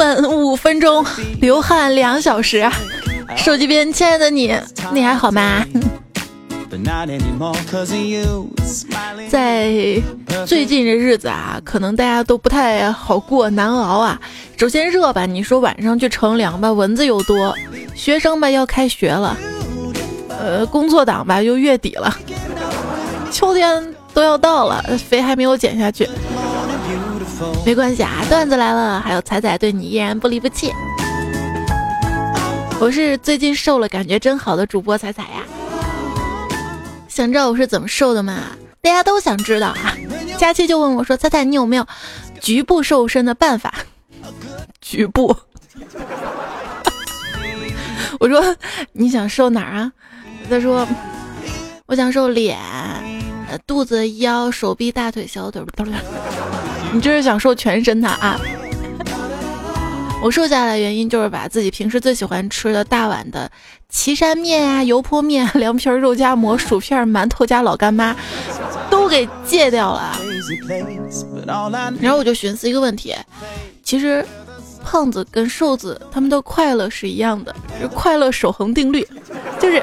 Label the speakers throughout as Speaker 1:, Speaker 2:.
Speaker 1: 门五分钟，流汗两小时。手机边，亲爱的你，你还好吗？在最近这日子啊，可能大家都不太好过，难熬啊。首先热吧，你说晚上去乘凉吧，蚊子又多；学生吧要开学了，呃，工作党吧又月底了，秋天都要到了，肥还没有减下去。没关系啊，段子来了，还有彩彩对你依然不离不弃。我是最近瘦了，感觉真好的主播彩彩呀。想知道我是怎么瘦的吗？大家都想知道啊。佳期就问我说：“彩彩，你有没有局部瘦身的办法？”局部。我说：“你想瘦哪儿啊？”他说：“我想瘦脸、肚子、腰、手臂、大腿、小腿。”你就是想瘦全身的啊？我瘦下来原因就是把自己平时最喜欢吃的大碗的岐山面啊、油泼面、凉皮、肉夹馍、薯片、馒头加老干妈都给戒掉了。然后我就寻思一个问题，其实胖子跟瘦子他们的快乐是一样的，是快乐守恒定律，就是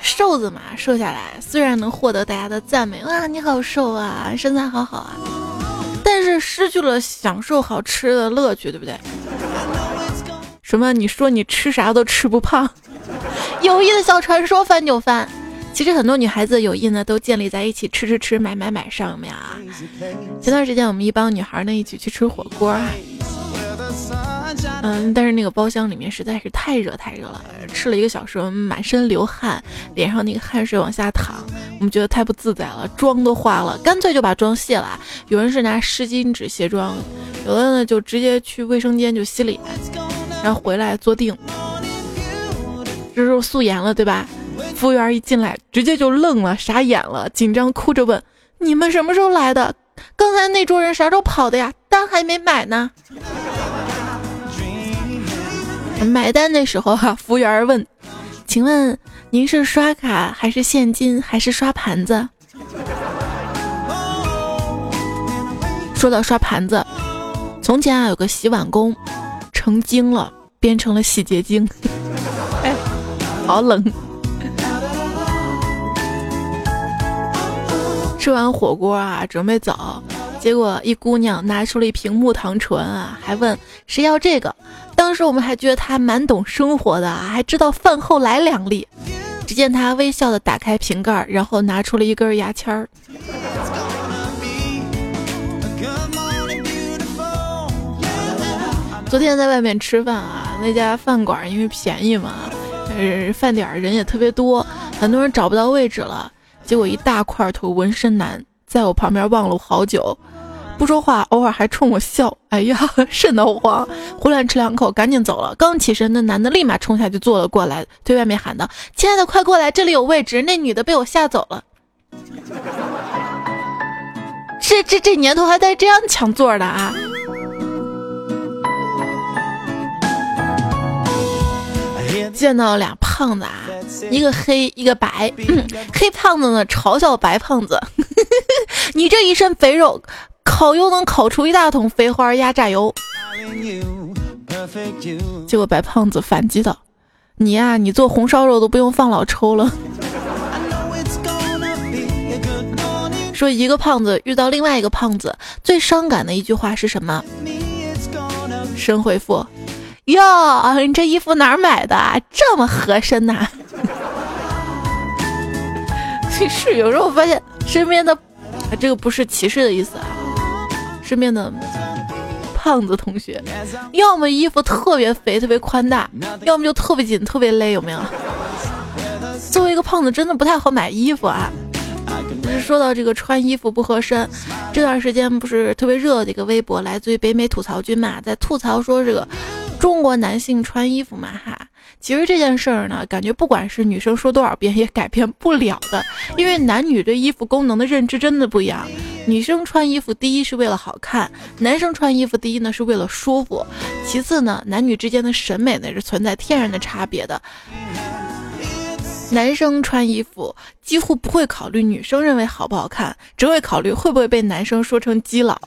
Speaker 1: 瘦子嘛，瘦下来虽然能获得大家的赞美，哇，你好瘦啊，身材好好啊，失去了享受好吃的乐趣，对不对？什么？你说你吃啥都吃不胖？友谊的小船说翻就翻。其实很多女孩子友谊呢，都建立在一起吃吃吃、买买买上面啊。前段时间我们一帮女孩呢一起去吃火锅，嗯，但是那个包厢里面实在是太热太热了，吃了一个小时，满身流汗，脸上那个汗水往下淌，我们觉得太不自在了，妆都花了，干脆就把妆卸了。有人是拿湿巾纸卸妆，有的呢就直接去卫生间就洗脸。然后回来坐定，这时候素颜了，对吧？服务员一进来，直接就愣了，傻眼了，紧张哭着问：“你们什么时候来的？刚才那桌人啥时候跑的呀？单还没买呢。”买单的时候哈，服务员问：“请问您是刷卡还是现金还是刷盘子？”说到刷盘子，从前啊有个洗碗工。成精了，变成了洗洁精。哎，好冷。吃完火锅啊，准备走，结果一姑娘拿出了一瓶木糖醇啊，还问谁要这个。当时我们还觉得他蛮懂生活的，还知道饭后来两粒。只见他微笑的打开瓶盖，然后拿出了一根牙签儿。昨天在外面吃饭啊，那家饭馆因为便宜嘛，呃，饭点人也特别多，很多人找不到位置了。结果一大块头纹身男在我旁边望了我好久，不说话，偶尔还冲我笑。哎呀，瘆得慌，胡乱吃两口，赶紧走了。刚起身，那男的立马冲下去坐了过来，对外面喊道：“亲爱的，快过来，这里有位置。”那女的被我吓走了。这这这年头还带这样抢座的啊！见到俩胖子啊，一个黑一个白，黑胖子呢嘲笑白胖子：“ 你这一身肥肉，烤又能烤出一大桶肥花压榨油。”结果白胖子反击道：“你呀，你做红烧肉都不用放老抽了。”说一个胖子遇到另外一个胖子，最伤感的一句话是什么？神回复。哟，你这衣服哪儿买的？这么合身呐！其实有时候我发现身边的，这个不是歧视的意思啊。身边的胖子同学，要么衣服特别肥特别宽大，要么就特别紧特别勒，有没有？作为一个胖子，真的不太好买衣服啊。不是说到这个穿衣服不合身，这段时间不是特别热的一个微博，来自于北美吐槽君嘛，在吐槽说这个。中国男性穿衣服嘛哈，其实这件事儿呢，感觉不管是女生说多少遍也改变不了的，因为男女对衣服功能的认知真的不一样。女生穿衣服第一是为了好看，男生穿衣服第一呢是为了舒服，其次呢男女之间的审美呢是存在天然的差别的。男生穿衣服几乎不会考虑女生认为好不好看，只会考虑会不会被男生说成基佬。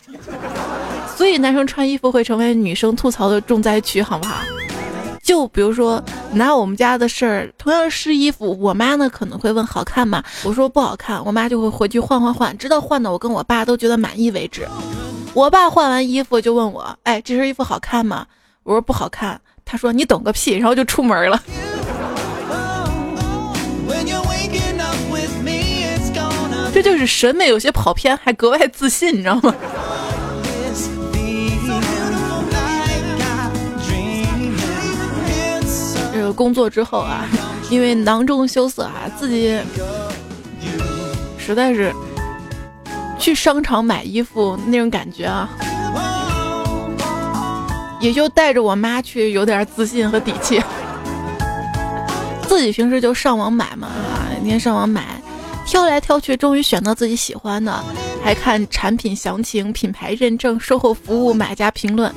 Speaker 1: 所以男生穿衣服会成为女生吐槽的重灾区，好不好？就比如说拿我们家的事儿，同样是衣服，我妈呢可能会问好看吗？我说不好看，我妈就会回去换换换，直到换的我跟我爸都觉得满意为止。我爸换完衣服就问我，哎，这身衣服好看吗？我说不好看。他说你懂个屁，然后就出门了。这就是审美有些跑偏，还格外自信，你知道吗？工作之后啊，因为囊中羞涩啊，自己实在是去商场买衣服那种感觉啊，也就带着我妈去，有点自信和底气。自己平时就上网买嘛，啊，天天上网买，挑来挑去，终于选到自己喜欢的，还看产品详情、品牌认证、售后服务、买家评论，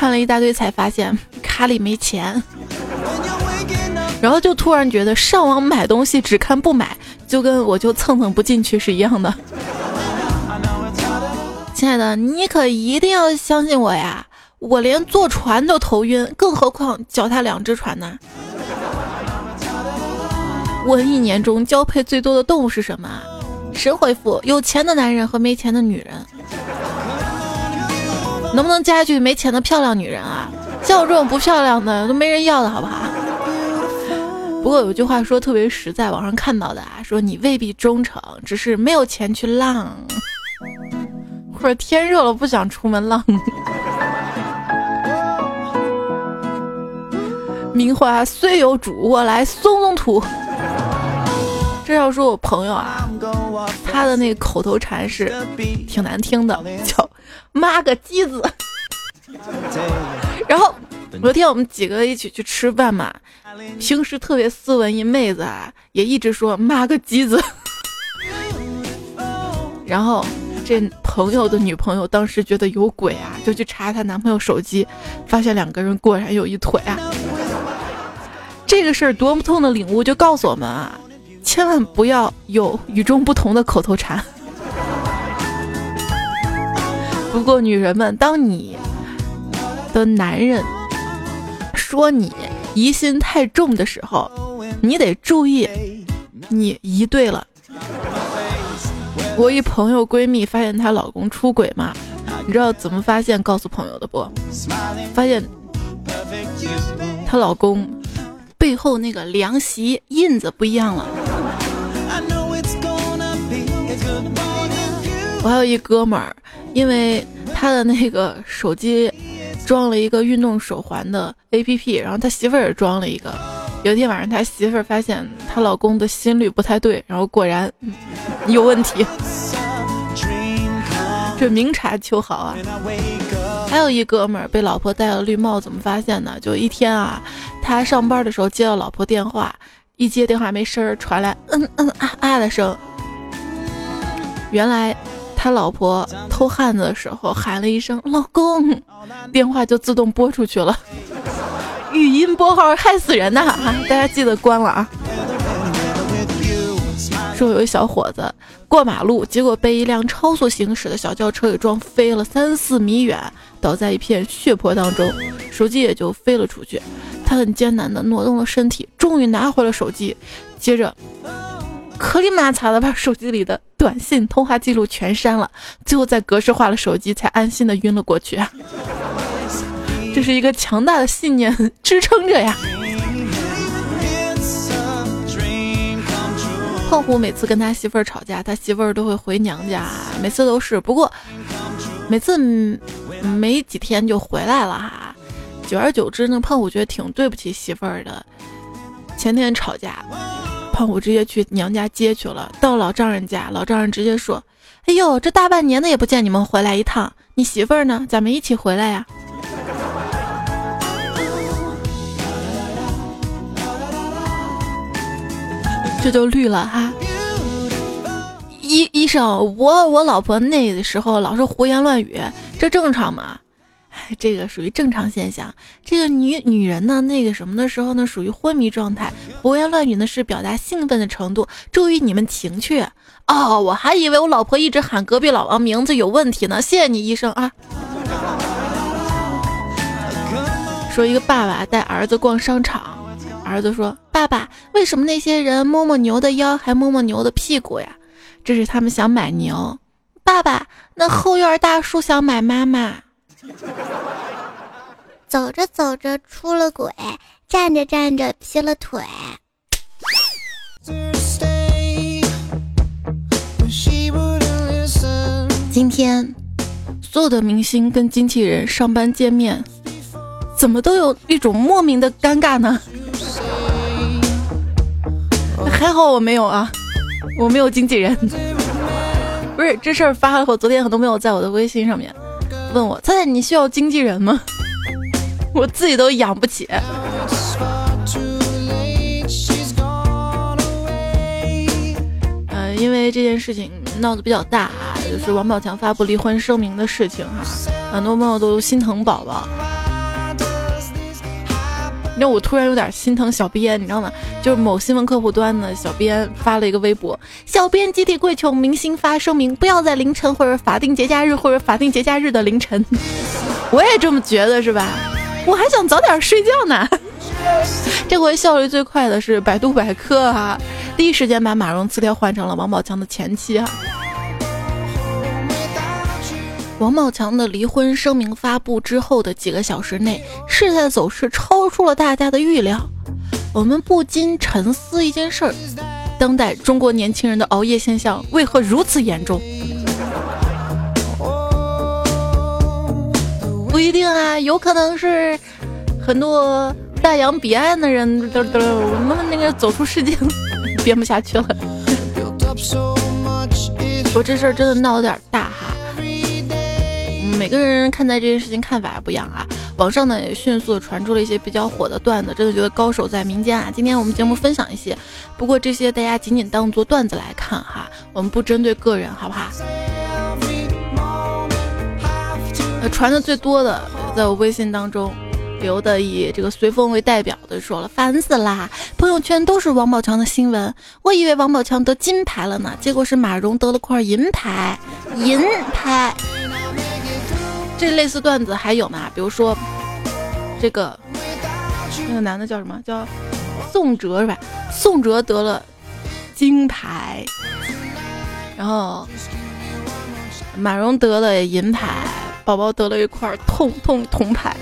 Speaker 1: 看了一大堆，才发现卡里没钱。然后就突然觉得上网买东西只看不买，就跟我就蹭蹭不进去是一样的。亲爱的，你可一定要相信我呀！我连坐船都头晕，更何况脚踏两只船呢？问一年中交配最多的动物是什么？神回复：有钱的男人和没钱的女人。能不能加一句没钱的漂亮女人啊？像我这种不漂亮的都没人要的好不好？不过有句话说特别实在，网上看到的啊，说你未必忠诚，只是没有钱去浪，或者天热了不想出门浪。名花虽有主，我来松松土。这要说我朋友啊，他的那个口头禅是挺难听的，叫妈个鸡子。然后。昨天我们几个一起去吃饭嘛，平时特别斯文一妹子啊，也一直说妈个鸡子。然后这朋友的女朋友当时觉得有鬼啊，就去查她男朋友手机，发现两个人果然有一腿啊。这个事儿多么痛的领悟，就告诉我们啊，千万不要有与众不同的口头禅。不过女人们，当你的男人。说你疑心太重的时候，你得注意，你疑对了。我一朋友闺蜜发现她老公出轨嘛，你知道怎么发现？告诉朋友的不？发现她老公背后那个凉席印子不一样了。我还有一哥们儿，因为他的那个手机。装了一个运动手环的 A P P，然后他媳妇儿也装了一个。有一天晚上，他媳妇儿发现她老公的心率不太对，然后果然有问题。这明察秋毫啊！还有一哥们儿被老婆戴了绿帽，怎么发现的？就一天啊，他上班的时候接到老婆电话，一接电话没声儿，传来嗯嗯啊啊的声。原来。他老婆偷汉子的时候喊了一声“老公”，电话就自动拨出去了。语音拨号害死人呐！大家记得关了啊。说有一小伙子过马路，结果被一辆超速行驶的小轿车给撞飞了三四米远，倒在一片血泊当中，手机也就飞了出去。他很艰难地挪动了身体，终于拿回了手机，接着。可里马擦的把手机里的短信通话记录全删了，最后再格式化了手机，才安心的晕了过去。这是一个强大的信念支撑着呀。胖虎每次跟他媳妇儿吵架，他媳妇儿都会回娘家，每次都是，不过每次没几天就回来了哈。久而久之呢，胖虎觉得挺对不起媳妇儿的。前天吵架。胖虎直接去娘家接去了。到老丈人家，老丈人直接说：“哎呦，这大半年的也不见你们回来一趟，你媳妇儿呢？咱们一起回来呀。”这就绿了哈。医医生，我我老婆那个时候老是胡言乱语，这正常吗？这个属于正常现象。这个女女人呢，那个什么的时候呢，属于昏迷状态，胡言乱语呢是表达兴奋的程度。注意你们情趣哦，我还以为我老婆一直喊隔壁老王名字有问题呢。谢谢你，医生啊。说一个爸爸带儿子逛商场，儿子说：“爸爸，为什么那些人摸摸牛的腰，还摸摸牛的屁股呀？这是他们想买牛。”爸爸，那后院大叔想买妈妈。
Speaker 2: 走着走着出了轨，站着站着劈了腿。
Speaker 1: 今天，所有的明星跟经纪人上班见面，怎么都有一种莫名的尴尬呢？还好我没有啊，我没有经纪人。不是这事儿发了我，昨天很多没有在我的微信上面问我：“菜菜，你需要经纪人吗？” 我自己都养不起。呃，因为这件事情闹得比较大，就是王宝强发布离婚声明的事情哈，很多朋友都心疼宝宝。你知道我突然有点心疼小编，你知道吗？就是某新闻客户端的小编发了一个微博，小编集体跪求明星发声明，不要在凌晨或者法定节假日或者法定节假日的凌晨。我也这么觉得，是吧？我还想早点睡觉呢。这回效率最快的是百度百科啊，第一时间把马蓉词条换成了王宝强的前妻哈。王宝强的离婚声明发布之后的几个小时内，事态走势超出了大家的预料。我们不禁沉思一件事儿：当代中国年轻人的熬夜现象为何如此严重？不一定啊，有可能是很多大洋彼岸的人，都都我们那个走出世界，编不下去了。我这事儿真的闹得有点大哈，每个人看待这件事情看法不一样啊。网上呢也迅速传出了一些比较火的段子，真的觉得高手在民间啊。今天我们节目分享一些，不过这些大家仅仅当做段子来看哈，我们不针对个人，好不好？传的最多的，在我微信当中，留的以这个随风为代表的说了，烦死啦！朋友圈都是王宝强的新闻，我以为王宝强得金牌了呢，结果是马蓉得了块银牌，银牌。这类似段子还有吗？比如说，这个那个男的叫什么？叫宋哲是吧？宋哲得了金牌，然后马蓉得了银牌。宝宝得了一块痛痛铜牌，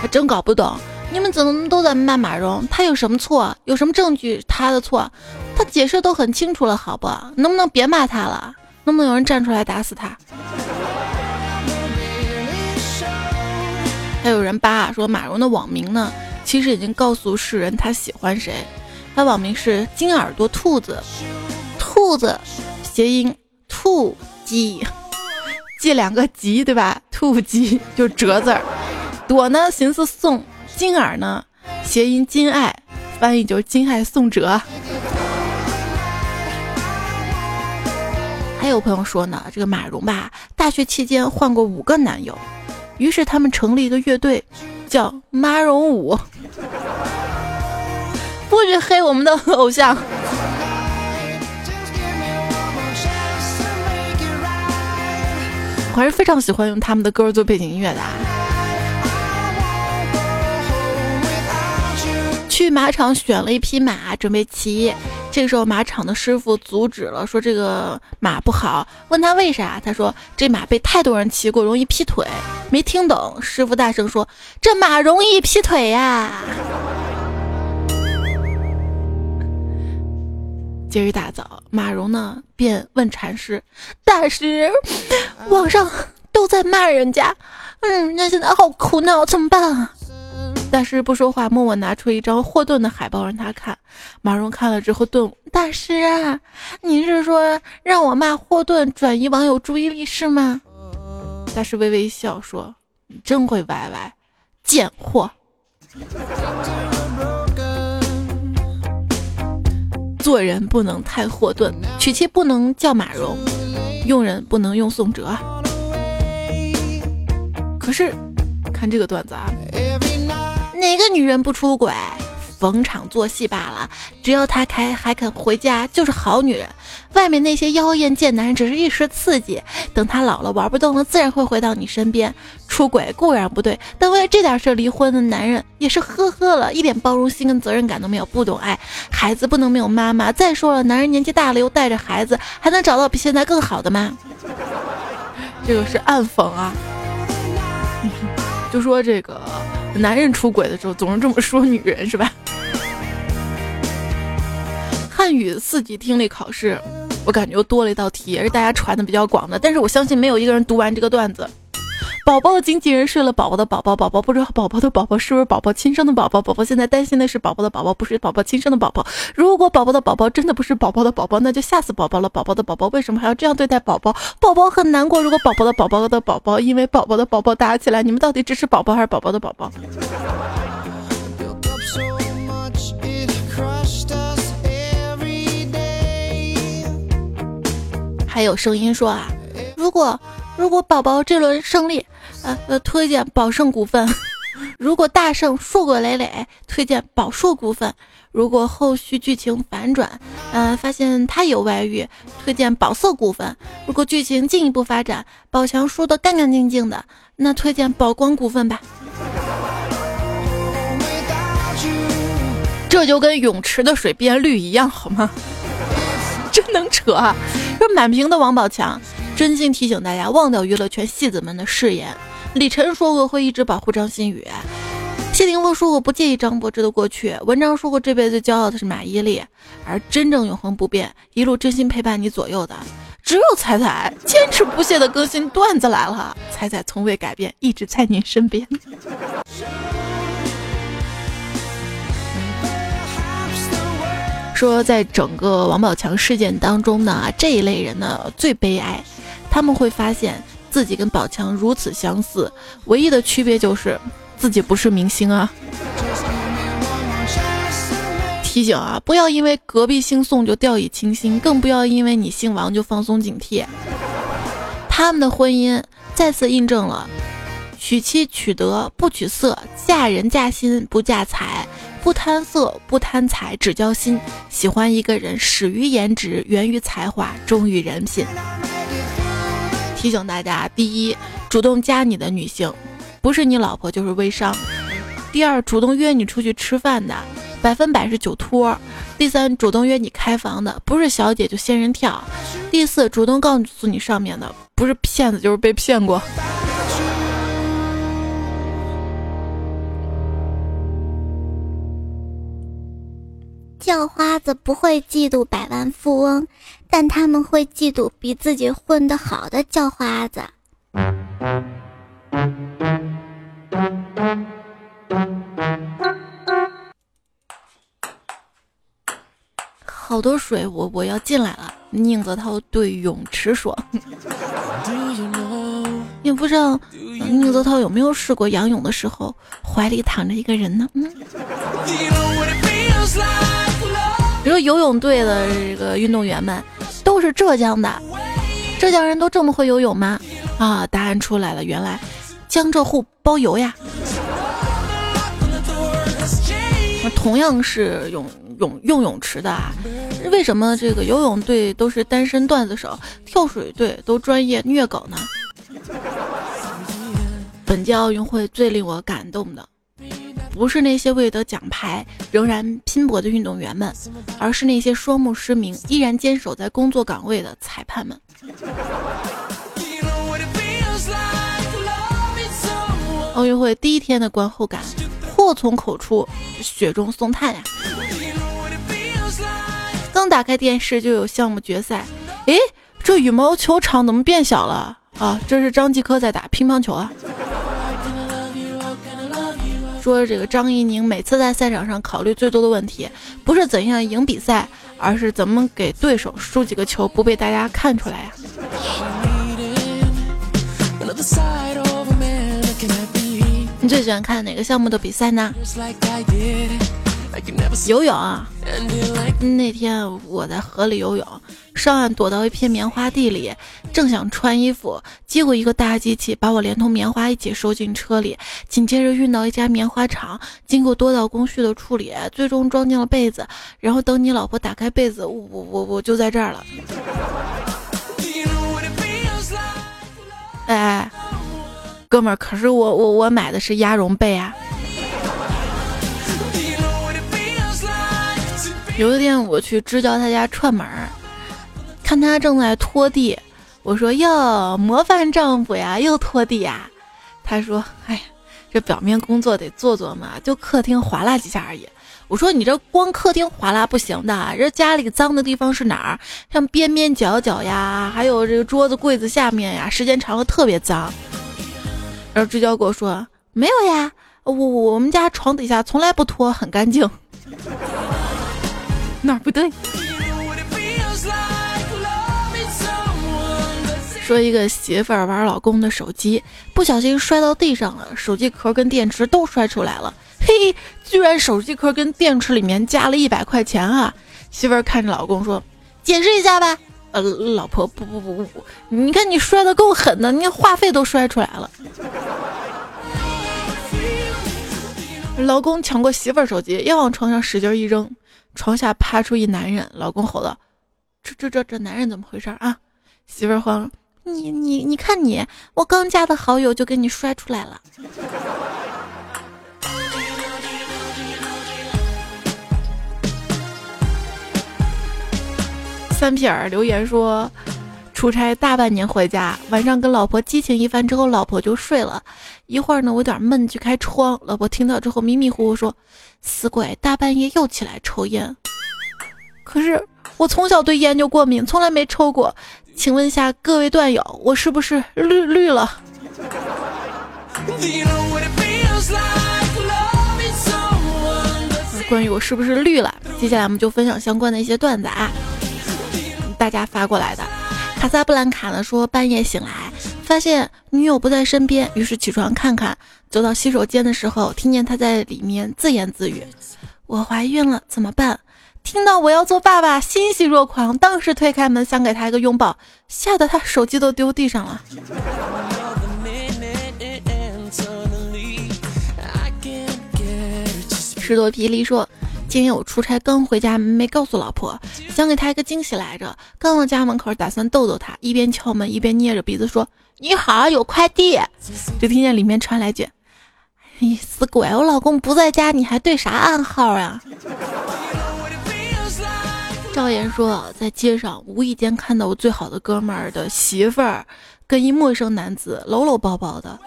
Speaker 1: 还真搞不懂，你们怎么都在骂马蓉？他有什么错？有什么证据他的错？他解释都很清楚了，好不？能不能别骂他了？能不能有人站出来打死他？还有人扒说马蓉的网名呢，其实已经告诉世人他喜欢谁。他网名是金耳朵兔子，兔子谐音兔鸡。记两个吉对吧？兔吉就折字儿，朵呢寻思宋，金耳呢谐音金爱，翻译就是金爱宋哲。还有朋友说呢，这个马蓉吧，大学期间换过五个男友，于是他们成立一个乐队，叫马蓉舞。不许黑我们的偶像。我还是非常喜欢用他们的歌做背景音乐的。啊去马场选了一匹马，准备骑。这个时候，马场的师傅阻止了，说这个马不好。问他为啥，他说这马被太多人骑过，容易劈腿。没听懂，师傅大声说：“这马容易劈腿呀！”今日大早，马蓉呢便问禅师：“大师，网上都在骂人家，嗯，那现在好苦恼，怎么办啊？”大师不说话，默默拿出一张霍顿的海报让他看。马蓉看了之后顿悟：“大师啊，你是说让我骂霍顿，转移网友注意力是吗？”大师微微一笑说：“你真会歪歪，贱货。”做人不能太霍顿，娶妻不能叫马蓉，用人不能用宋哲。可是，看这个段子啊，哪个女人不出轨？逢场作戏罢了。只要她开还肯回家，就是好女人。外面那些妖艳贱男人只是一时刺激，等她老了玩不动了，自然会回到你身边。出轨固然不对，但为了这点事离婚的男人也是呵呵了，一点包容心跟责任感都没有，不懂爱。孩子不能没有妈妈。再说了，男人年纪大了又带着孩子，还能找到比现在更好的吗？这个是暗讽啊。就说这个男人出轨的时候总是这么说女人是吧？汉语四级听力考试，我感觉又多了一道题，也是大家传的比较广的，但是我相信没有一个人读完这个段子。宝宝的经纪人睡了宝宝的宝宝，宝宝不知道宝宝的宝宝是不是宝宝亲生的宝宝，宝宝现在担心的是宝宝的宝宝不是宝宝亲生的宝宝。如果宝宝的宝宝真的不是宝宝的宝宝，那就吓死宝宝了。宝宝的宝宝为什么还要这样对待宝宝？宝宝很难过。如果宝宝的宝宝的宝宝因为宝宝的宝宝打起来，你们到底支持宝宝还是宝宝的宝宝？还有声音说啊，如果如果宝宝这轮胜利。呃呃，推荐宝盛股份。如果大胜硕果累累，推荐宝硕股份。如果后续剧情反转，呃，发现他有外遇，推荐宝色股份。如果剧情进一步发展，宝强输得干干净净的，那推荐宝光股份吧。这就跟泳池的水变绿一样，好吗？真能扯啊！这满屏的王宝强，真心提醒大家忘掉娱乐圈戏子们的誓言。李晨说过会一直保护张馨予，谢霆锋说过不介意张柏芝的过去，文章说过这辈子骄傲的是马伊琍，而真正永恒不变、一路真心陪伴你左右的，只有彩彩，坚持不懈的更新段子来了，彩彩从未改变，一直在您身边。说在整个王宝强事件当中呢，这一类人呢最悲哀，他们会发现。自己跟宝强如此相似，唯一的区别就是自己不是明星啊。提醒啊，不要因为隔壁姓宋就掉以轻心，更不要因为你姓王就放松警惕。他们的婚姻再次印证了：娶妻娶德不娶色，嫁人嫁心不嫁财，不贪色不贪财，只交心。喜欢一个人始于颜值，源于才华，忠于人品。提醒大家：第一，主动加你的女性，不是你老婆就是微商；第二，主动约你出去吃饭的，百分百是酒托；第三，主动约你开房的，不是小姐就仙人跳；第四，主动告诉你上面的，不是骗子就是被骗过。
Speaker 2: 叫花子不会嫉妒百万富翁。但他们会嫉妒比自己混得好的叫花子。
Speaker 1: 好多水，我我要进来了。宁泽涛对泳池说：“也不知道宁泽涛有没有试过仰泳的时候怀里躺着一个人呢？”嗯。比如游泳队的这个运动员们都是浙江的，浙江人都这么会游泳吗？啊，答案出来了，原来江浙沪包邮呀。那同样是泳泳用泳池的，啊，为什么这个游泳队都是单身段子手，跳水队都专业虐狗呢？本届奥运会最令我感动的。不是那些为得奖牌仍然拼搏的运动员们，而是那些双目失明依然坚守在工作岗位的裁判们。奥运会第一天的观后感，祸从口出，雪中送炭呀！刚打开电视就有项目决赛，诶，这羽毛球场怎么变小了啊？这是张继科在打乒乓球啊！说这个张怡宁每次在赛场上考虑最多的问题，不是怎样赢比赛，而是怎么给对手输几个球不被大家看出来呀。你最喜欢看哪个项目的比赛呢？游泳啊！那天我在河里游泳，上岸躲到一片棉花地里，正想穿衣服，结果一个大机器把我连同棉花一起收进车里，紧接着运到一家棉花厂，经过多道工序的处理，最终装进了被子。然后等你老婆打开被子，我我我就在这儿了。哎，哥们儿，可是我我我买的是鸭绒被啊。有一天我去支教他家串门儿，看他正在拖地，我说哟，模范丈夫呀，又拖地呀。他说，哎呀，这表面工作得做做嘛，就客厅划拉几下而已。我说你这光客厅划拉不行的，这家里脏的地方是哪儿？像边边角角呀，还有这个桌子柜子下面呀，时间长了特别脏。然后支教跟我说，没有呀，我我们家床底下从来不拖，很干净。哪儿不对？说一个媳妇儿玩老公的手机，不小心摔到地上了，手机壳跟电池都摔出来了。嘿，居然手机壳跟电池里面加了一百块钱啊！媳妇儿看着老公说：“解释一下吧。”呃，老婆不不不不不，你看你摔的够狠的，你看话费都摔出来了。老公抢过媳妇儿手机，要往床上使劲一扔。床下趴出一男人，老公吼道：“这这这这男人怎么回事啊？”媳妇儿慌：“你你你看你，我刚加的好友就给你摔出来了。”三撇儿留言说：“出差大半年回家，晚上跟老婆激情一番之后，老婆就睡了。一会儿呢，我有点闷，去开窗，老婆听到之后迷迷糊糊说。”死鬼，大半夜又起来抽烟。可是我从小对烟就过敏，从来没抽过。请问一下各位段友，我是不是绿绿了？关于我是不是绿了，接下来我们就分享相关的一些段子啊，大家发过来的。卡萨布兰卡呢说，半夜醒来，发现女友不在身边，于是起床看看。走到洗手间的时候，听见她在里面自言自语：“我怀孕了，怎么办？”听到我要做爸爸，欣喜若狂，当时推开门想给他一个拥抱，吓得他手机都丢地上了。石多霹雳说。今天我出差刚回家，没告诉老婆，想给她一个惊喜来着。刚到家门口，打算逗逗她，一边敲门一边捏着鼻子说：“你好，有快递。”就听见里面传来句：“你死鬼，我老公不在家，你还对啥暗号呀？”赵岩说，在街上无意间看到我最好的哥们儿的媳妇儿跟一陌生男子搂搂抱抱的，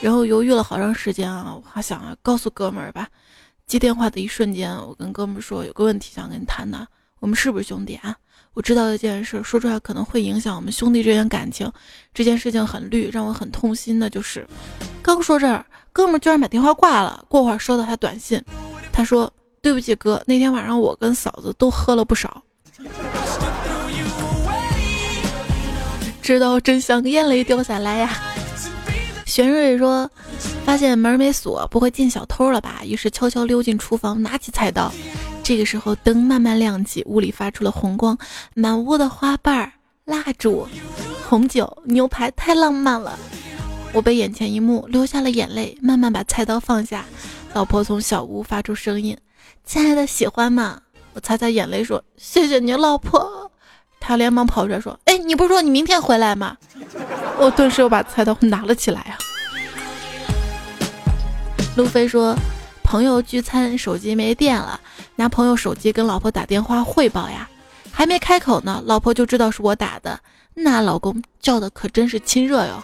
Speaker 1: 然后犹豫了好长时间啊，我还想，告诉哥们儿吧。接电话的一瞬间，我跟哥们说有个问题想跟你谈谈，我们是不是兄弟啊？我知道一件事，说出来可能会影响我们兄弟之间感情。这件事情很绿，让我很痛心的就是，刚说这儿，哥们居然把电话挂了。过会儿收到他短信，他说：“对不起哥，那天晚上我跟嫂子都喝了不少。”知道真相，眼泪掉下来呀。玄瑞说：“发现门没锁，不会进小偷了吧？”于是悄悄溜进厨房，拿起菜刀。这个时候，灯慢慢亮起，屋里发出了红光，满屋的花瓣、蜡烛、红酒、牛排，太浪漫了。我被眼前一幕流下了眼泪，慢慢把菜刀放下。老婆从小屋发出声音：“亲爱的，喜欢吗？”我擦擦眼泪说：“谢谢你，老婆。”他连忙跑出来说：“哎，你不是说你明天回来吗？”我顿时又把菜刀拿了起来啊。路飞说：“朋友聚餐，手机没电了，拿朋友手机跟老婆打电话汇报呀，还没开口呢，老婆就知道是我打的，那老公叫的可真是亲热哟。”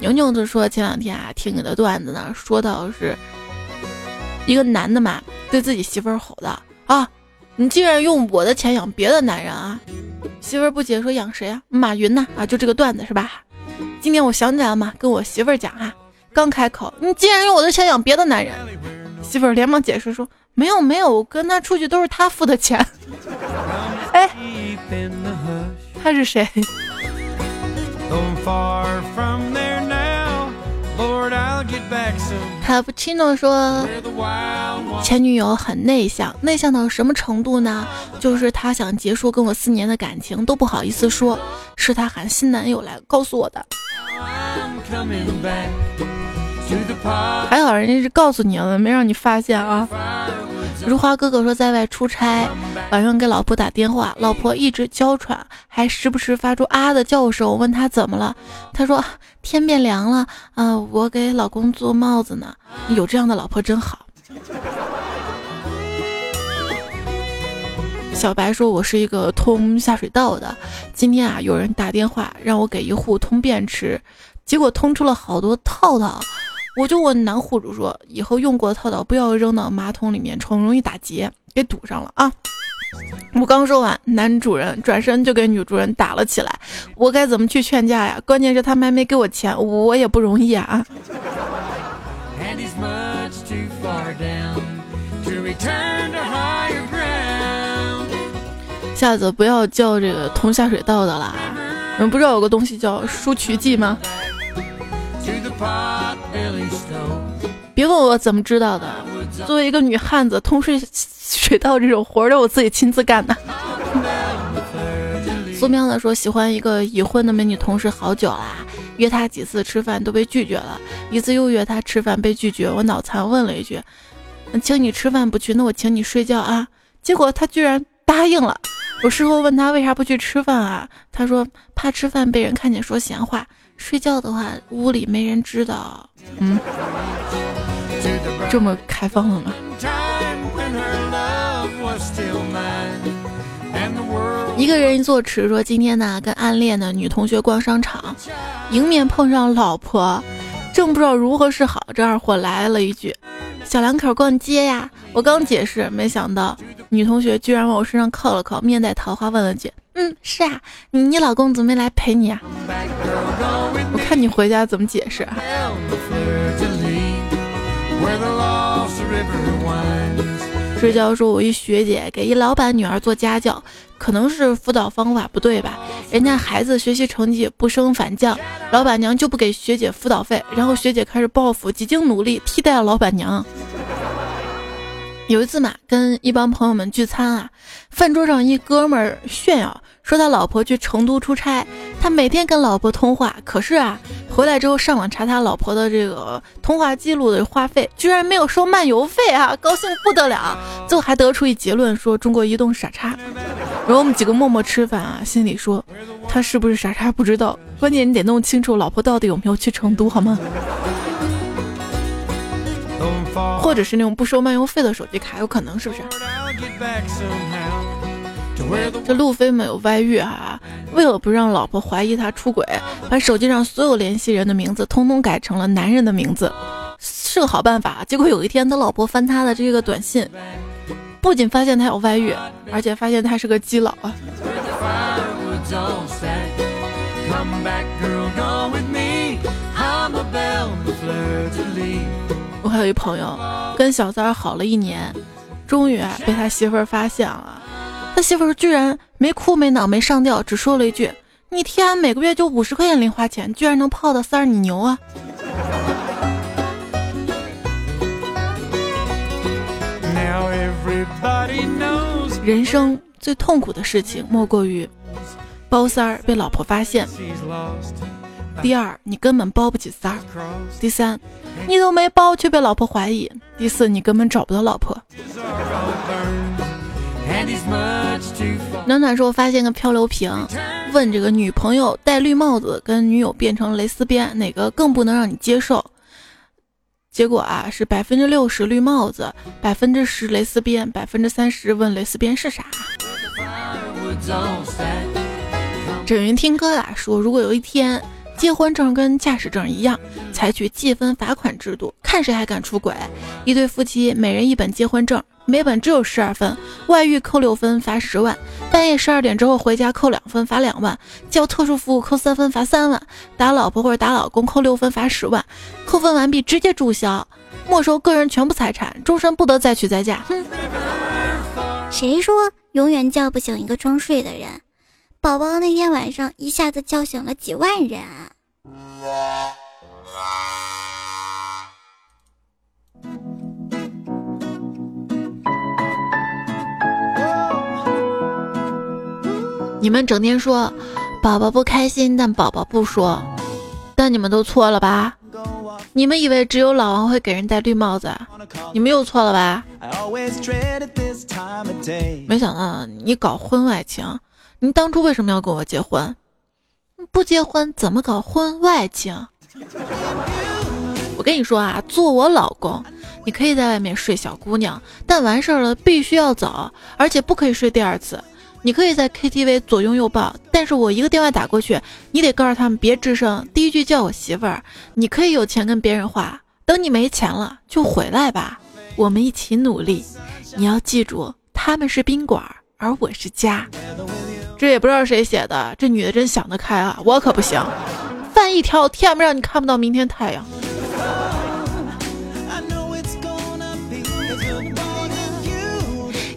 Speaker 1: 牛牛子说：“前两天啊，听你的段子呢，说到是一个男的嘛，对自己媳妇儿吼的。”啊！你竟然用我的钱养别的男人啊！媳妇儿不解说养谁啊？马云呐！啊，就这个段子是吧？今天我想起来了嘛，跟我媳妇儿讲啊，刚开口，你竟然用我的钱养别的男人！媳妇儿连忙解释说，没有没有，我跟他出去都是他付的钱。哎，他是谁？卡布奇诺说，前女友很内向，内向到什么程度呢？就是她想结束跟我四年的感情，都不好意思说，是她喊新男友来告诉我的。还好人家是告诉你了，没让你发现啊。如花哥哥说在外出差，晚上给老婆打电话，老婆一直娇喘，还时不时发出啊的叫声。我问他怎么了，他说天变凉了，啊，我给老公做帽子呢。有这样的老婆真好。小白说：“我是一个通下水道的，今天啊，有人打电话让我给一户通便池，结果通出了好多套套。”我就问男户主说：“以后用过的套套不要扔到马桶里面冲，容易打结，给堵上了啊！”我刚说完，男主人转身就给女主人打了起来。我该怎么去劝架呀？关键是他们还没给我钱，我也不容易啊！下次不要叫这个通下水道的啦。你们不知道有个东西叫疏渠剂吗？别问我怎么知道的。作为一个女汉子，通水水道这种活儿都我自己亲自干的。苏喵呢说喜欢一个已婚的美女同事好久啦，约她几次吃饭都被拒绝了，一次又约她吃饭被拒绝，我脑残问了一句：“请你吃饭不去，那我请你睡觉啊？”结果她居然答应了。我事后问她为啥不去吃饭啊？她说怕吃饭被人看见说闲话。睡觉的话，屋里没人知道。嗯，这么开放了吗？一个人一座池说，今天呢，跟暗恋的女同学逛商场，迎面碰上老婆，正不知道如何是好，这二货来了一句：“小两口逛街呀。”我刚解释，没想到女同学居然往我身上靠了靠，面带桃花问了句。嗯，是啊，你老公怎么没来陪你啊？我看你回家怎么解释。睡觉说，我一学姐给一老板女儿做家教，可能是辅导方法不对吧？人家孩子学习成绩不升反降，老板娘就不给学姐辅导费，然后学姐开始报复，几经努力替代了老板娘。有一次嘛，跟一帮朋友们聚餐啊，饭桌上一哥们儿炫耀说他老婆去成都出差，他每天跟老婆通话，可是啊，回来之后上网查他老婆的这个通话记录的话费，居然没有收漫游费啊，高兴不得了，最后还得出一结论说中国移动傻叉。然后我们几个默默吃饭啊，心里说他是不是傻叉不知道，关键你得弄清楚老婆到底有没有去成都好吗？或者是那种不收漫游费的手机卡，有可能是不是？这路飞没有外遇啊，为了不让老婆怀疑他出轨，把手机上所有联系人的名字通通改成了男人的名字，是个好办法。结果有一天他老婆翻他的这个短信，不仅发现他有外遇，而且发现他是个基佬啊。还有一朋友，跟小三儿好了一年，终于啊被他媳妇儿发现了。他媳妇儿居然没哭没闹没上吊，只说了一句：“你天每个月就五十块钱零花钱，居然能泡到三儿，你牛啊！”人生最痛苦的事情莫过于包三儿被老婆发现。第二，你根本包不起三儿；第三，你都没包却被老婆怀疑；第四，你根本找不到老婆。暖暖说：“我发现个漂流瓶，问这个女朋友戴绿帽子跟女友变成蕾丝边，哪个更不能让你接受？”结果啊，是百分之六十绿帽子，百分之十蕾丝边，百分之三十问蕾丝边是啥。整云听歌啊，说如果有一天。结婚证跟驾驶证一样，采取记分罚款制度，看谁还敢出轨。一对夫妻每人一本结婚证，每本只有十二分，外遇扣六分，罚十万；半夜十二点之后回家扣两分，罚两万；叫特殊服务扣三分，罚三万；打老婆或者打老公扣六分，罚十万；扣分完毕直接注销，没收个人全部财产，终身不得再娶再嫁。哼！
Speaker 2: 谁说永远叫不醒一个装睡的人？宝宝那天晚上一下子叫醒了几万人
Speaker 1: 你们整天说宝宝不开心但宝宝不说但你们都错了吧？你们以为只有老王会给人戴绿帽子你们又错了吧？没想到你搞婚外情你当初为什么要跟我结婚？不结婚怎么搞婚外情？我跟你说啊，做我老公，你可以在外面睡小姑娘，但完事儿了必须要走，而且不可以睡第二次。你可以在 KTV 左拥右抱，但是我一个电话打过去，你得告诉他们别吱声，第一句叫我媳妇儿。你可以有钱跟别人花，等你没钱了就回来吧，我们一起努力。你要记住，他们是宾馆，而我是家。这也不知道谁写的，这女的真想得开啊，我可不行。饭一条，天不让你看不到明天太阳。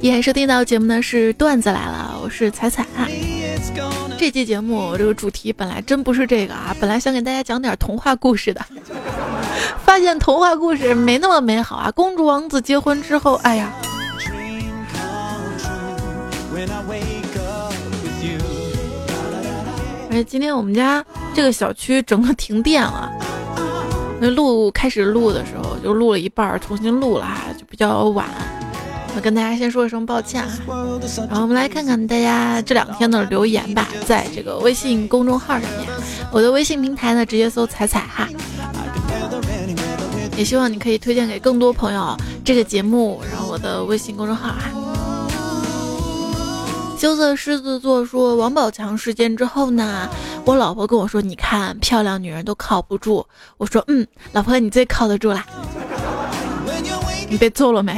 Speaker 1: 也收听到节目呢是段子来了，我是彩彩。这期节目这个主题本来真不是这个啊，本来想给大家讲点童话故事的，发现童话故事没那么美好啊。公主王子结婚之后，哎呀，哎，今天我们家这个小区整个停电了，那录开始录的时候就录了一半，重新录了哈，就比较晚。我跟大家先说一声抱歉啊，然后我们来看看大家这两天的留言吧，在这个微信公众号上面，我的微信平台呢直接搜“彩彩”哈，也希望你可以推荐给更多朋友这个节目，然后我的微信公众号啊。羞涩狮子座说王宝强事件之后呢，我老婆跟我说，你看漂亮女人都靠不住，我说嗯，老婆你最靠得住啦，你被揍了没？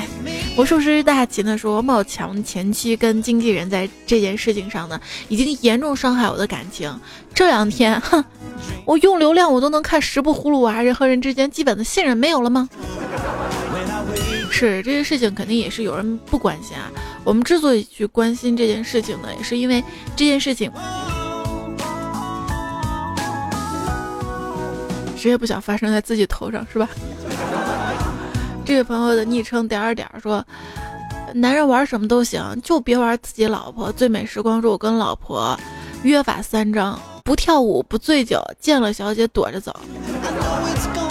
Speaker 1: 魔术师大秦呢说，王宝强前妻跟经纪人在这件事情上呢，已经严重伤害我的感情。这两天，哼，我用流量我都能看十部葫芦娃，人和人之间基本的信任没有了吗？是这些事情肯定也是有人不关心啊。我们之所以去关心这件事情呢，也是因为这件事情，谁也不想发生在自己头上，是吧？这位朋友的昵称点儿点儿说：“男人玩什么都行，就别玩自己老婆。最美时光说，我跟老婆约法三章：不跳舞，不醉酒，见了小姐躲着走。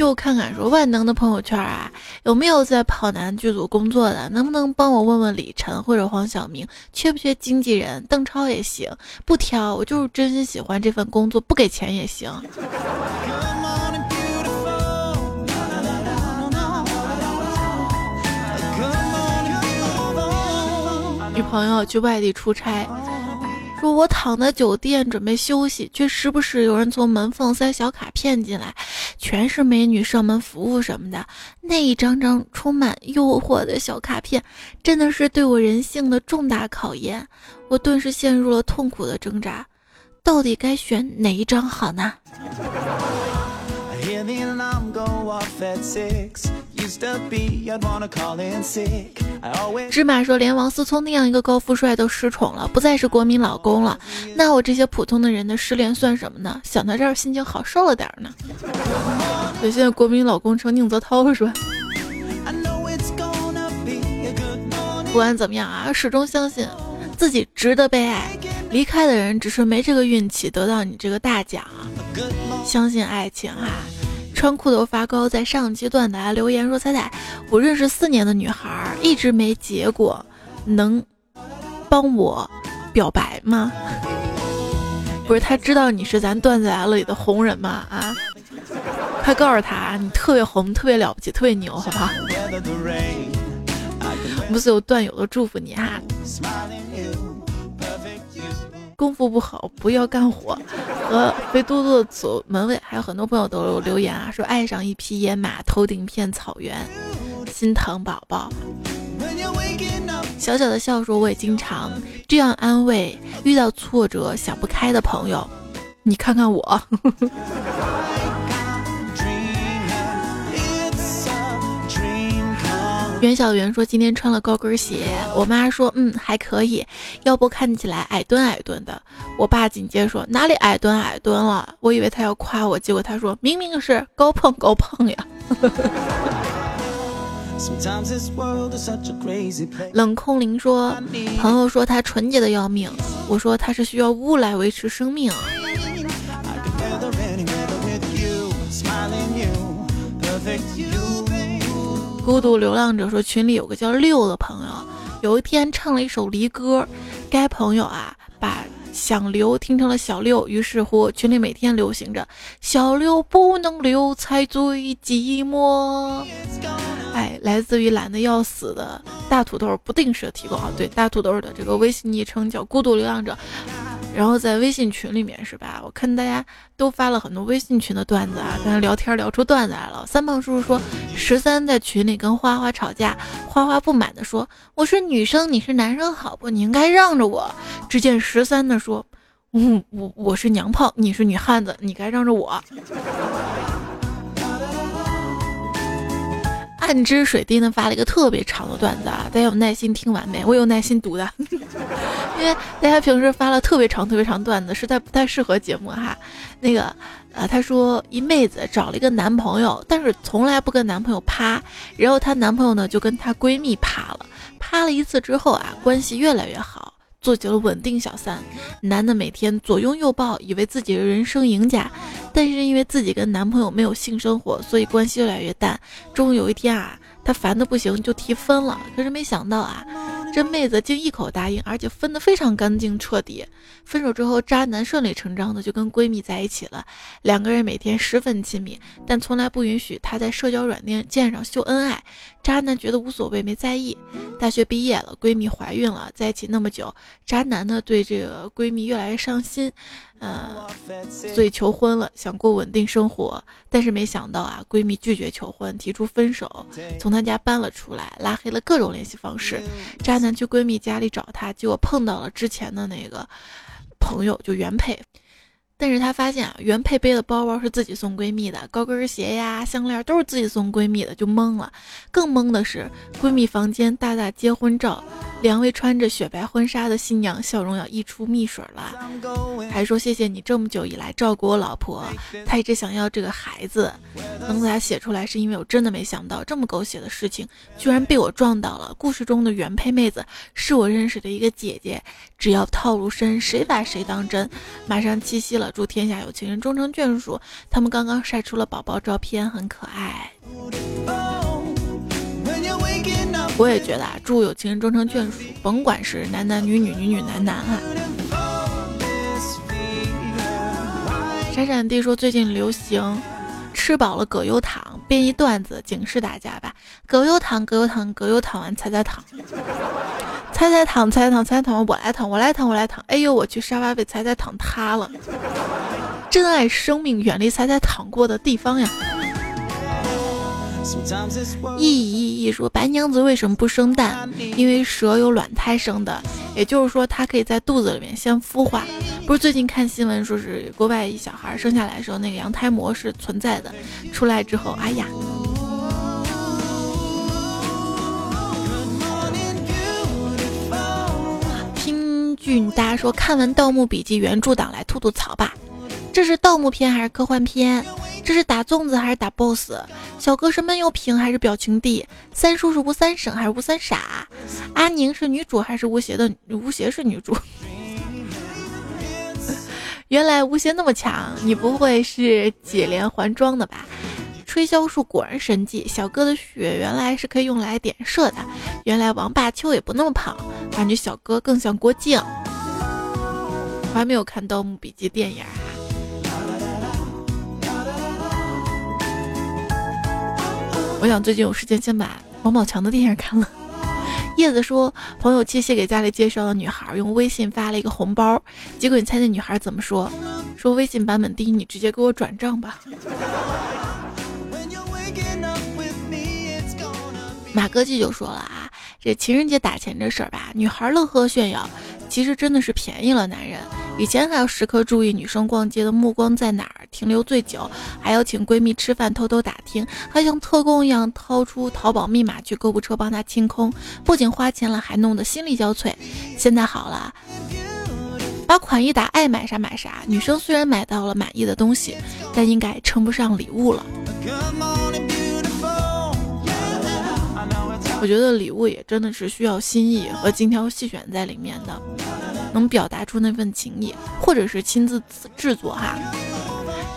Speaker 1: 就看看说万能的朋友圈啊，有没有在跑男剧组工作的？能不能帮我问问李晨或者黄晓明，缺不缺经纪人？邓超也行，不挑，我就是真心喜欢这份工作，不给钱也行。”女朋友去外地出差，说我躺在酒店准备休息，却时不时有人从门缝塞小卡片进来，全是美女上门服务什么的。那一张张充满诱惑的小卡片，真的是对我人性的重大考验。我顿时陷入了痛苦的挣扎，到底该选哪一张好呢？芝麻说：“连王思聪那样一个高富帅都失宠了，不再是国民老公了，那我这些普通的人的失恋算什么呢？”想到这儿，心情好受了点儿呢。对，现在国民老公成宁泽涛了是吧？不管怎么样啊，始终相信自己值得被爱。离开的人只是没这个运气得到你这个大奖。相信爱情啊！穿裤头发高，在上阶段大家留言说：“彩彩，我认识四年的女孩一直没结果，能帮我表白吗？”不是，他知道你是咱段子来了里的红人吗？啊，快告诉他，你特别红，特别了不起，特别牛，好不好？我们所有段友都祝福你哈。功夫不好，不要干活。和肥嘟嘟的走门卫，还有很多朋友都有留言啊，说爱上一匹野马，头顶片草原，心疼宝宝。小小的笑说，我也经常这样安慰遇到挫折想不开的朋友。你看看我。呵 呵袁小袁说：“今天穿了高跟鞋。”我妈说：“嗯，还可以，要不看起来矮墩矮墩的。”我爸紧接着说：“哪里矮墩矮墩了？”我以为他要夸我，结果他说明明是高胖高胖呀。冷空灵说：“朋友说他纯洁的要命，我说他是需要物来维持生命。”孤独流浪者说：“群里有个叫六的朋友，有一天唱了一首离歌，该朋友啊把。”想留听成了小六，于是乎群里每天流行着“小六不能留，才最寂寞”。哎，来自于懒得要死的大土豆不定时的提供啊，对，大土豆的这个微信昵称叫“孤独流浪者”。然后在微信群里面是吧？我看大家都发了很多微信群的段子啊，跟他聊天聊出段子来了。三胖叔叔说，十三在群里跟花花吵架，花花不满的说：“我是女生，你是男生，好不？你应该让着我。”只见十三的说：“嗯，我我是娘炮，你是女汉子，你该让着我。”暗之水滴呢发了一个特别长的段子啊，大家有耐心听完没？我有耐心读的，因为大家平时发了特别长、特别长段子，实在不太适合节目哈。那个，呃，他说一妹子找了一个男朋友，但是从来不跟男朋友趴，然后她男朋友呢就跟她闺蜜趴了，趴了一次之后啊，关系越来越好。做起了稳定小三，男的每天左拥右抱，以为自己是人生赢家，但是因为自己跟男朋友没有性生活，所以关系越来越淡。终于有一天啊，他烦的不行，就提分了。可是没想到啊。这妹子竟一口答应，而且分得非常干净彻底。分手之后，渣男顺理成章的就跟闺蜜在一起了。两个人每天十分亲密，但从来不允许她在社交软件上秀恩爱。渣男觉得无所谓，没在意。大学毕业了，闺蜜怀孕了，在一起那么久，渣男呢对这个闺蜜越来越上心。呃，所以求婚了，想过稳定生活，但是没想到啊，闺蜜拒绝求婚，提出分手，从她家搬了出来，拉黑了各种联系方式。渣男去闺蜜家里找她，结果碰到了之前的那个朋友，就原配。但是她发现啊，原配背的包包是自己送闺蜜的，高跟鞋呀、项链都是自己送闺蜜的，就懵了。更懵的是，闺蜜房间大大结婚照。两位穿着雪白婚纱的新娘笑容要溢出蜜水了，还说谢谢你这么久以来照顾我老婆，她一直想要这个孩子，能给她写出来是因为我真的没想到这么狗血的事情居然被我撞到了。故事中的原配妹子是我认识的一个姐姐，只要套路深，谁把谁当真。马上七夕了，祝天下有情人终成眷属。他们刚刚晒出了宝宝照片，很可爱。我也觉得啊，祝有情人终成眷属，甭管是男男女女、女女男男哈。闪闪弟说最近流行吃饱了葛优躺，编一段子警示大家吧。葛优躺，葛优躺，葛优躺完踩踩躺，踩踩躺，踩踩躺，踩踩躺，我来躺，我来躺，我来躺。哎呦我去，沙发被踩踩躺塌了。珍爱生命，远离踩踩躺过的地方呀。一意意说白娘子为什么不生蛋？因为蛇有卵胎生的，也就是说它可以在肚子里面先孵化。不是最近看新闻说是国外一小孩生下来的时候那个羊胎膜是存在的，出来之后，哎呀！听俊大家说看完《盗墓笔记》原著党来吐吐槽吧。这是盗墓片还是科幻片？这是打粽子还是打 BOSS？小哥是闷油瓶还是表情帝？三叔是吴三省还是吴三傻？阿宁是女主还是吴邪的吴邪是女主？原来吴邪那么强，你不会是解连环装的吧？吹箫术果然神技，小哥的血原来是可以用来点射的。原来王霸秋也不那么胖，感觉小哥更像郭靖。我还没有看《盗墓笔记》电影。我想最近有时间先把王宝强的电影看了。叶子说，朋友七夕给家里介绍的女孩用微信发了一个红包，结果你猜那女孩怎么说？说微信版本低，你直接给我转账吧。马哥记就说了啊，这情人节打钱这事儿吧，女孩乐呵炫耀。其实真的是便宜了男人，以前还要时刻注意女生逛街的目光在哪儿，停留最久，还要请闺蜜吃饭偷偷打听，还像特工一样掏出淘宝密码去购物车帮她清空，不仅花钱了，还弄得心力交瘁。现在好了，把款一打，爱买啥买啥。女生虽然买到了满意的东西，但应该称不上礼物了。我觉得礼物也真的是需要心意和精挑细选在里面的，能表达出那份情谊，或者是亲自制作哈。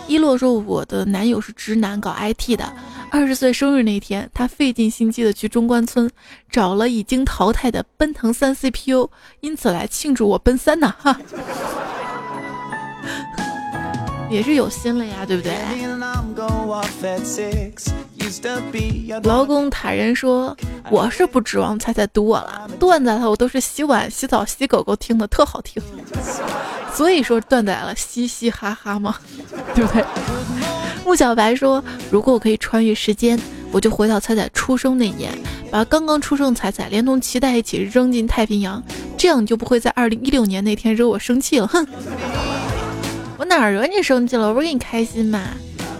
Speaker 1: 一洛说：“我的男友是直男，搞 IT 的。二十岁生日那天，他费尽心机的去中关村找了已经淘汰的奔腾三 CPU，因此来庆祝我奔三呢。”哈。也是有心了呀，对不对？劳工坦然说：“我是不指望彩彩堵我了，段子了我都是洗碗、洗澡、洗狗狗听的，特好听。所以说段子来了，嘻嘻哈哈嘛，对不对？”穆小白说：“如果我可以穿越时间，我就回到彩彩出生那年，把刚刚出生的彩彩连同脐带一起扔进太平洋，这样你就不会在二零一六年那天惹我生气了。”哼。我哪惹你生气了？我不是给你开心吗？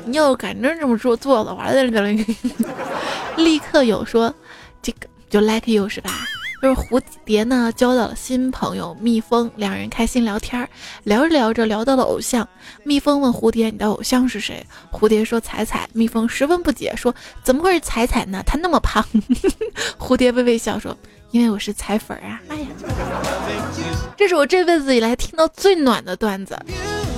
Speaker 1: 你要敢真这么说做的话，立刻有说这个就 like you 是吧？就是蝴蝶呢交到了新朋友蜜蜂，两人开心聊天，聊着聊着聊到了偶像。蜜蜂问蝴蝶：“你的偶像是谁？”蝴蝶说：“彩彩。”蜜蜂十分不解说：“怎么会是彩彩呢？她那么胖。” 蝴蝶微微笑说：“因为我是彩粉啊。”哎呀，这是我这辈子以来听到最暖的段子。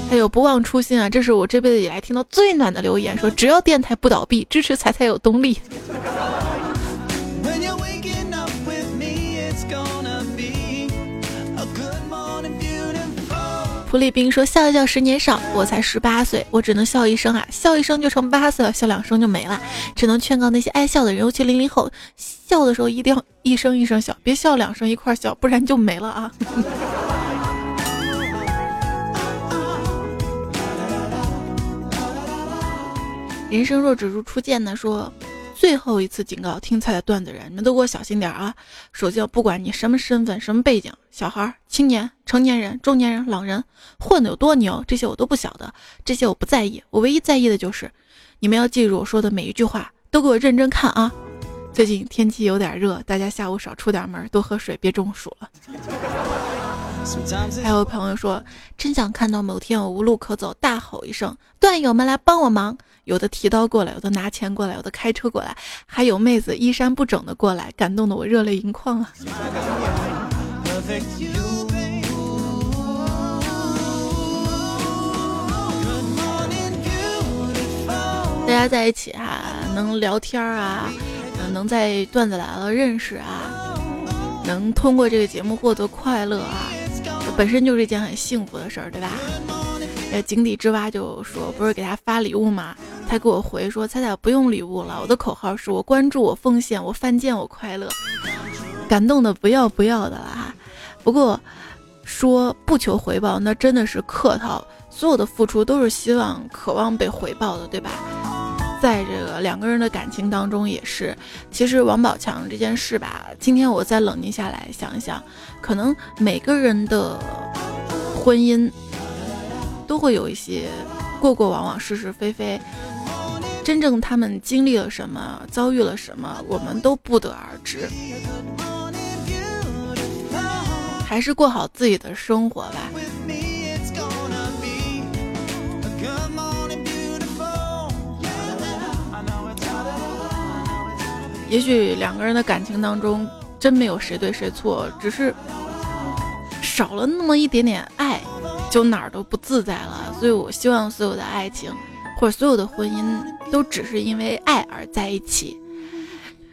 Speaker 1: 还有不忘初心啊！这是我这辈子以来听到最暖的留言，说只要电台不倒闭，支持彩彩有动力。普利兵说笑一笑十年少，我才十八岁，我只能笑一声啊，笑一声就成八岁了，笑两声就没了，只能劝告那些爱笑的人，尤其零零后，笑的时候一定要一声一声笑，别笑两声一块笑，不然就没了啊。人生若只如初见呢？说最后一次警告听菜的段子人，你们都给我小心点啊！手机不管你什么身份、什么背景，小孩、青年、成年人、中年人、老人，混的有多牛，这些我都不晓得，这些我不在意。我唯一在意的就是，你们要记住我说的每一句话，都给我认真看啊！最近天气有点热，大家下午少出点门，多喝水，别中暑了。还有朋友说，真想看到某天我无路可走，大吼一声：“段友们来帮我忙！”有的提刀过来，有的拿钱过来，有的开车过来，还有妹子衣衫不整的过来，感动的我热泪盈眶啊！大家在一起哈，能聊天啊，能在段子来了认识啊，能通过这个节目获得快乐啊，本身就是一件很幸福的事儿，对吧？呃，井底之蛙就说，不是给他发礼物吗？他给我回说：“彩彩不用礼物了，我的口号是我关注我奉献我犯贱我快乐，感动的不要不要的了哈。不过说不求回报，那真的是客套。所有的付出都是希望渴望被回报的，对吧？在这个两个人的感情当中也是。其实王宝强这件事吧，今天我再冷静下来想一想，可能每个人的婚姻都会有一些过过往往是是非非。”真正他们经历了什么，遭遇了什么，我们都不得而知。还是过好自己的生活吧。也许两个人的感情当中，真没有谁对谁错，只是少了那么一点点爱，就哪儿都不自在了。所以我希望所有的爱情。或者所有的婚姻都只是因为爱而在一起，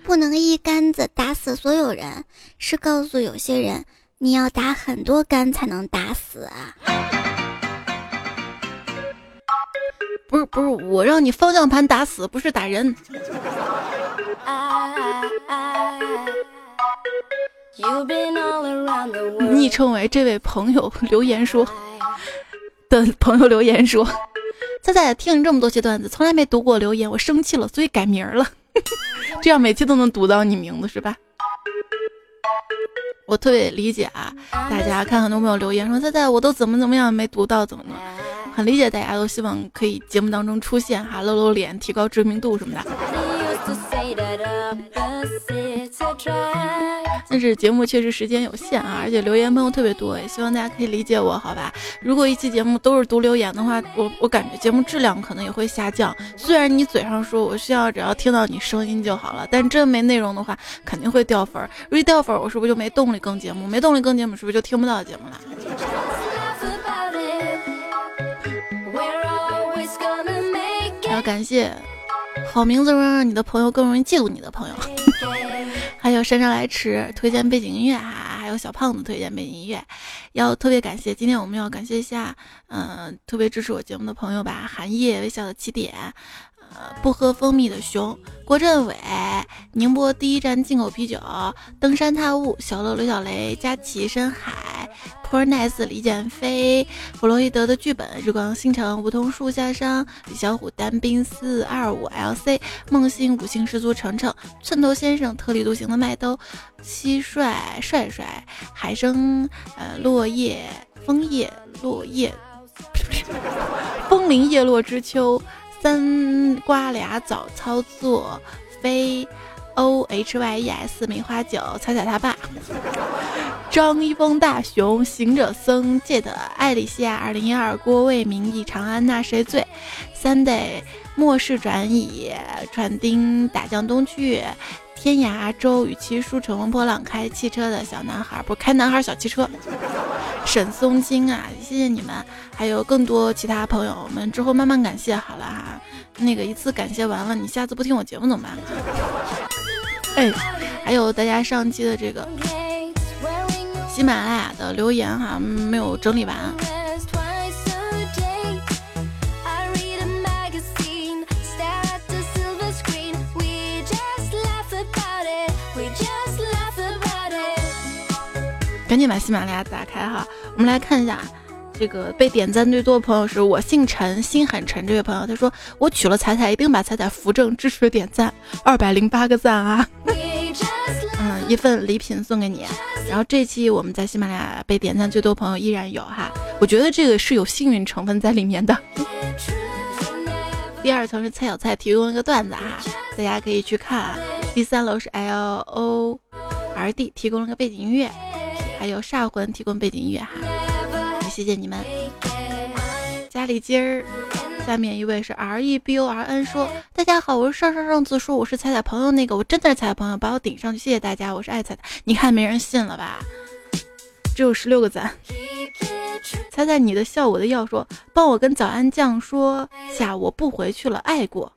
Speaker 2: 不能一竿子打死所有人，是告诉有些人你要打很多竿才能打死啊！
Speaker 1: 不是不是，我让你方向盘打死，不是打人。昵称为这位朋友留言说 的朋友留言说。菜菜听你这么多期段子，从来没读过留言，我生气了，所以改名了，这样每期都能读到你名字是吧？我特别理解啊，大家看很多朋友留言说菜菜我都怎么怎么样没读到，怎么的，很理解大家都希望可以节目当中出现哈，露露脸，提高知名度什么的。但是节目确实时间有限啊，而且留言朋友特别多，也希望大家可以理解我，好吧？如果一期节目都是读留言的话，我我感觉节目质量可能也会下降。虽然你嘴上说我需要只要听到你声音就好了，但真没内容的话，肯定会掉粉儿。如果掉粉儿，我是不是就没动力更节目？没动力更节目，是不是就听不到节目了？要感谢好名字会让你的朋友更容易记住你的朋友。还有姗姗来迟推荐背景音乐哈，还有小胖子推荐背景音乐，要特别感谢。今天我们要感谢一下，嗯，特别支持我节目的朋友吧，寒夜微笑的起点。不喝蜂蜜的熊，郭振伟，宁波第一站进口啤酒，登山踏雾，小乐刘小雷，佳琪深海，Poor Nice 李建飞，弗洛伊德的剧本，日光星辰，梧桐树下山，李小虎单兵四二五 LC，梦醒五星十足，程程，寸头先生，特立独行的麦兜，蟋蟀帅帅，海生，呃，落叶，枫叶，落叶，枫林叶落知秋。三瓜俩枣操作，飞 O H Y E S 梅花酒，踩踩他爸。张一峰大熊，行者僧，借的艾丽西亚，二零一二郭卫民，忆长安那谁醉？Sunday 末世转椅，传丁打江东去。天涯周与其书乘风破浪，开汽车的小男孩不开男孩小汽车。沈松青啊，谢谢你们，还有更多其他朋友，们之后慢慢感谢好了哈。那个一次感谢完了，你下次不听我节目怎么办？哎，还有大家上期的这个喜马拉雅的留言哈，没有整理完。赶紧把喜马拉雅打开哈，我们来看一下，这个被点赞最多的朋友是我姓陈，心很沉这位朋友，他说我娶了彩彩，一定把彩彩扶正，支持点赞二百零八个赞啊，嗯，一份礼品送给你。然后这期我们在喜马拉雅被点赞最多朋友依然有哈，我觉得这个是有幸运成分在里面的。第二层是蔡小蔡提供一个段子哈，大家可以去看。第三楼是 L O R D 提供了个背景音乐。还有煞魂提供背景音乐哈，也谢谢你们。家里今儿，下面一位是 R E B O R N 说：“大家好，我是上上上次说我是彩彩朋友那个，我真的是彩彩朋友，把我顶上去，谢谢大家，我是爱彩彩。你看没人信了吧？只有十六个赞。彩彩你的笑我的药，说帮我跟早安酱说下我不回去了，爱过。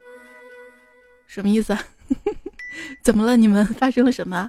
Speaker 1: 什么意思？怎么了？你们发生了什么？”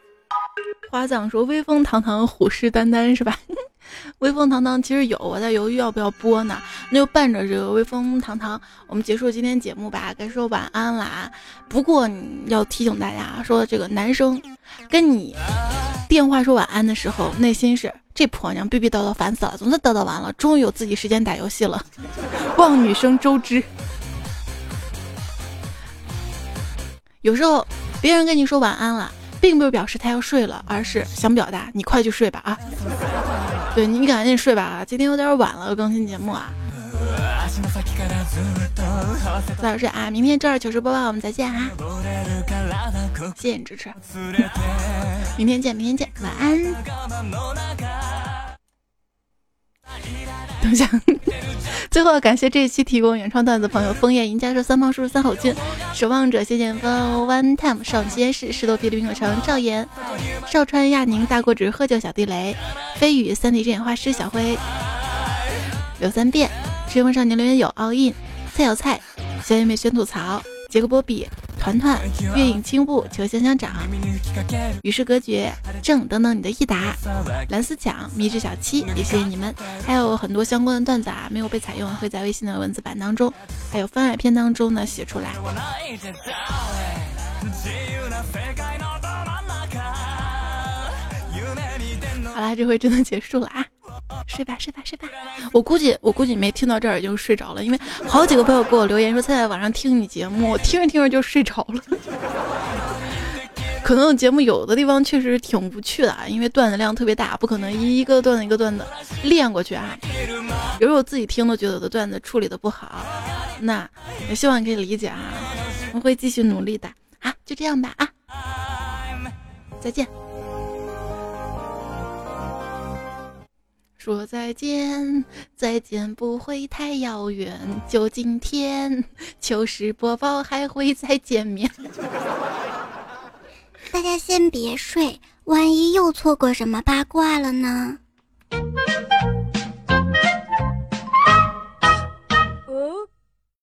Speaker 1: 花葬说威风堂堂，虎视眈眈是吧？威风堂堂其实有，我在犹豫要不要播呢。那就伴着这个威风堂堂，我们结束今天节目吧，该说晚安啦。不过要提醒大家说，这个男生跟你电话说晚安的时候，内心是这婆娘逼逼叨叨烦死了，总算叨叨完了，终于有自己时间打游戏了。望女生周知。有时候别人跟你说晚安了。并不是表示他要睡了，而是想表达你快去睡吧啊！对你赶紧睡吧啊！今天有点晚了，更新节目啊！早点睡啊！明天周二糗事播报，我们再见啊！谢谢你支持，明天见，明天见，晚安。等一下，最后感谢这一期提供原创段子朋友：枫叶赢家说三胖叔叔三口君、守望者谢剑锋、One Time 少女实验室、石头皮的冰可成、赵岩、少川亚宁、大国只喝酒小地雷、飞宇三 D 之眼画师小辉、刘三变、追风少年留言有 All In、蔡小菜、小妹妹宣吐槽。杰克波比、团团、月影轻步、求香香长、与世隔绝、正等等你的益达、蓝思强、迷之小七，也谢谢你们。还有很多相关的段子啊，没有被采用，会在微信的文字版当中，还有番外篇当中呢写出来。好啦，这回真的结束了啊！睡吧，睡吧，睡吧。我估计，我估计没听到这儿已经睡着了，因为好几个朋友给我留言说，他在晚上听你节目，听着听着就睡着了。可能节目有的地方确实挺无趣的啊，因为段子量特别大，不可能一个段子一个段子练过去啊。比如我自己听都觉得我的段子处理的不好，那也希望你可以理解啊，我会继续努力的啊，就这样吧啊，再见。说再见，再见不会太遥远，就今天，糗事播报还会再见面。
Speaker 2: 大家先别睡，万一又错过什么八卦了呢？